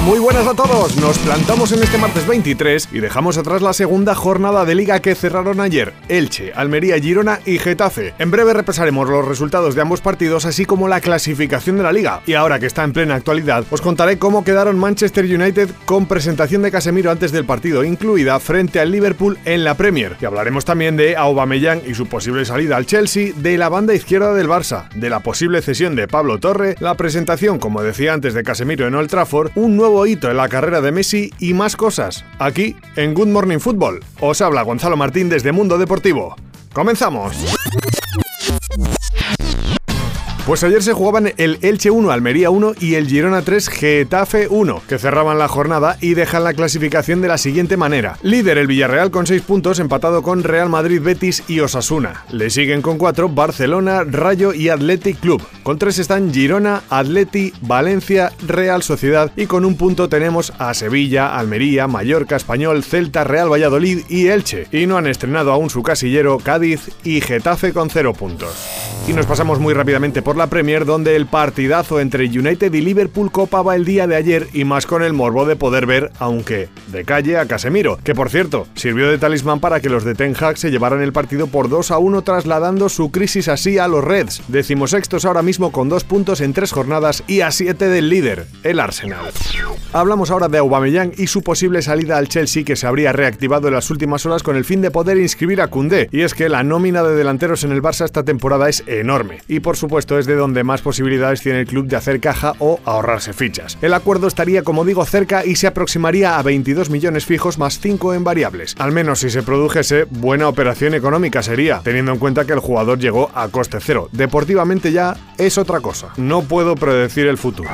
muy buenas a todos. Nos plantamos en este martes 23 y dejamos atrás la segunda jornada de liga que cerraron ayer. Elche, Almería, Girona y Getafe. En breve repasaremos los resultados de ambos partidos así como la clasificación de la liga. Y ahora que está en plena actualidad, os contaré cómo quedaron Manchester United con presentación de Casemiro antes del partido, incluida frente al Liverpool en la Premier. Y hablaremos también de Aubameyang y su posible salida al Chelsea, de la banda izquierda del Barça, de la posible cesión de Pablo Torre, la presentación, como decía antes, de Casemiro en Old Trafford un nuevo hito en la carrera de Messi y más cosas, aquí en Good Morning Football. Os habla Gonzalo Martín desde Mundo Deportivo. ¡Comenzamos! Pues ayer se jugaban el Elche 1, Almería 1 y el Girona 3, Getafe 1, que cerraban la jornada y dejan la clasificación de la siguiente manera. Líder el Villarreal con 6 puntos, empatado con Real Madrid, Betis y Osasuna. Le siguen con 4 Barcelona, Rayo y Athletic Club. Con 3 están Girona, Atleti, Valencia, Real Sociedad y con un punto tenemos a Sevilla, Almería, Mallorca, Español, Celta, Real Valladolid y Elche. Y no han estrenado aún su casillero Cádiz y Getafe con 0 puntos. Y nos pasamos muy rápidamente por la Premier donde el partidazo entre United y Liverpool copaba el día de ayer y más con el morbo de poder ver, aunque de calle, a Casemiro, que por cierto sirvió de talismán para que los de Ten Hag se llevaran el partido por 2 a 1 trasladando su crisis así a los Reds, decimosextos ahora mismo con dos puntos en tres jornadas y a 7 del líder, el Arsenal. Hablamos ahora de Aubameyang y su posible salida al Chelsea que se habría reactivado en las últimas horas con el fin de poder inscribir a Koundé, y es que la nómina de delanteros en el Barça esta temporada es enorme, y por supuesto es de donde más posibilidades tiene el club de hacer caja o ahorrarse fichas. El acuerdo estaría, como digo, cerca y se aproximaría a 22 millones fijos más 5 en variables. Al menos si se produjese, buena operación económica sería, teniendo en cuenta que el jugador llegó a coste cero. Deportivamente ya es otra cosa. No puedo predecir el futuro.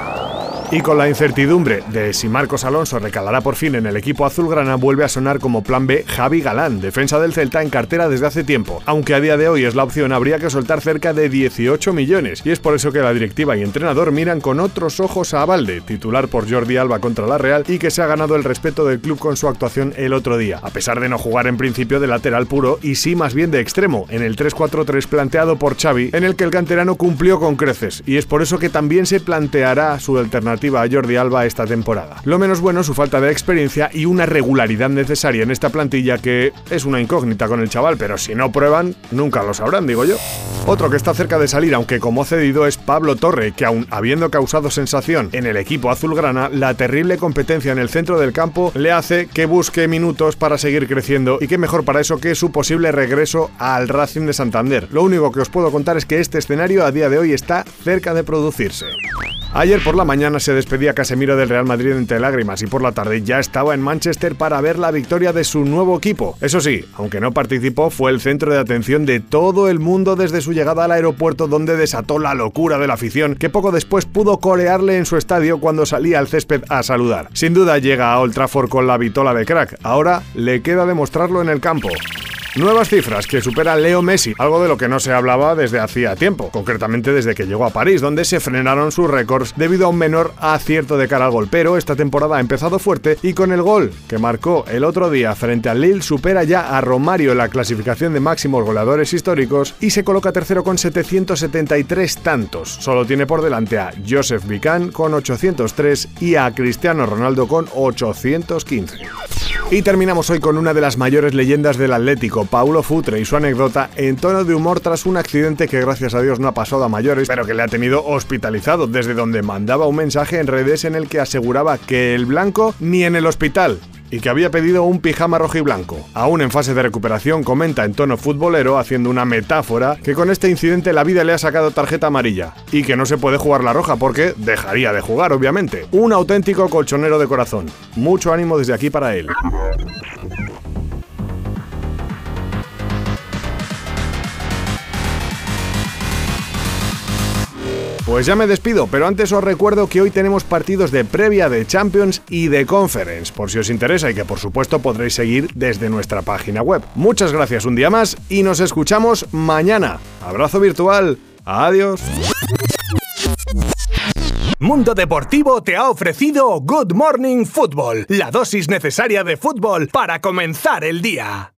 Y con la incertidumbre de si Marcos Alonso recalará por fin en el equipo azulgrana, vuelve a sonar como plan B Javi Galán, defensa del Celta en cartera desde hace tiempo. Aunque a día de hoy es la opción, habría que soltar cerca de 18 millones. Y es por eso que la directiva y entrenador miran con otros ojos a Abalde, titular por Jordi Alba contra la Real y que se ha ganado el respeto del club con su actuación el otro día, a pesar de no jugar en principio de lateral puro y sí más bien de extremo, en el 3-4-3 planteado por Xavi, en el que el canterano cumplió con creces. Y es por eso que también se planteará su alternativa a Jordi Alba esta temporada. Lo menos bueno su falta de experiencia y una regularidad necesaria en esta plantilla que es una incógnita con el chaval, pero si no prueban, nunca lo sabrán, digo yo. Otro que está cerca de salir, aunque como cedido, es Pablo Torre, que aún habiendo causado sensación en el equipo azulgrana, la terrible competencia en el centro del campo le hace que busque minutos para seguir creciendo y que mejor para eso que su posible regreso al Racing de Santander. Lo único que os puedo contar es que este escenario a día de hoy está cerca de producirse. Ayer por la mañana se despedía Casemiro del Real Madrid entre lágrimas y por la tarde ya estaba en Manchester para ver la victoria de su nuevo equipo. Eso sí, aunque no participó, fue el centro de atención de todo el mundo desde su llegada al aeropuerto donde desató la locura de la afición que poco después pudo corearle en su estadio cuando salía al césped a saludar. Sin duda llega a Old Trafford con la vitola de crack, ahora le queda demostrarlo en el campo. Nuevas cifras que supera Leo Messi, algo de lo que no se hablaba desde hacía tiempo, concretamente desde que llegó a París, donde se frenaron sus récords debido a un menor acierto de cara al gol. Pero esta temporada ha empezado fuerte y con el gol que marcó el otro día frente al Lille supera ya a Romario en la clasificación de máximos goleadores históricos y se coloca tercero con 773 tantos. Solo tiene por delante a Joseph Vican con 803 y a Cristiano Ronaldo con 815. Y terminamos hoy con una de las mayores leyendas del Atlético, Paulo Futre, y su anécdota en tono de humor tras un accidente que gracias a Dios no ha pasado a mayores, pero que le ha tenido hospitalizado, desde donde mandaba un mensaje en redes en el que aseguraba que el blanco ni en el hospital, y que había pedido un pijama rojo y blanco. Aún en fase de recuperación comenta en tono futbolero, haciendo una metáfora, que con este incidente la vida le ha sacado tarjeta amarilla y que no se puede jugar la roja porque dejaría de jugar, obviamente. Un auténtico colchonero de corazón. Mucho ánimo desde aquí para él. Pues ya me despido, pero antes os recuerdo que hoy tenemos partidos de previa de Champions y de Conference, por si os interesa y que por supuesto podréis seguir desde nuestra página web. Muchas gracias un día más y nos escuchamos mañana. Abrazo virtual. Adiós. Mundo Deportivo te ha ofrecido Good Morning Football, la dosis necesaria de fútbol para comenzar el día.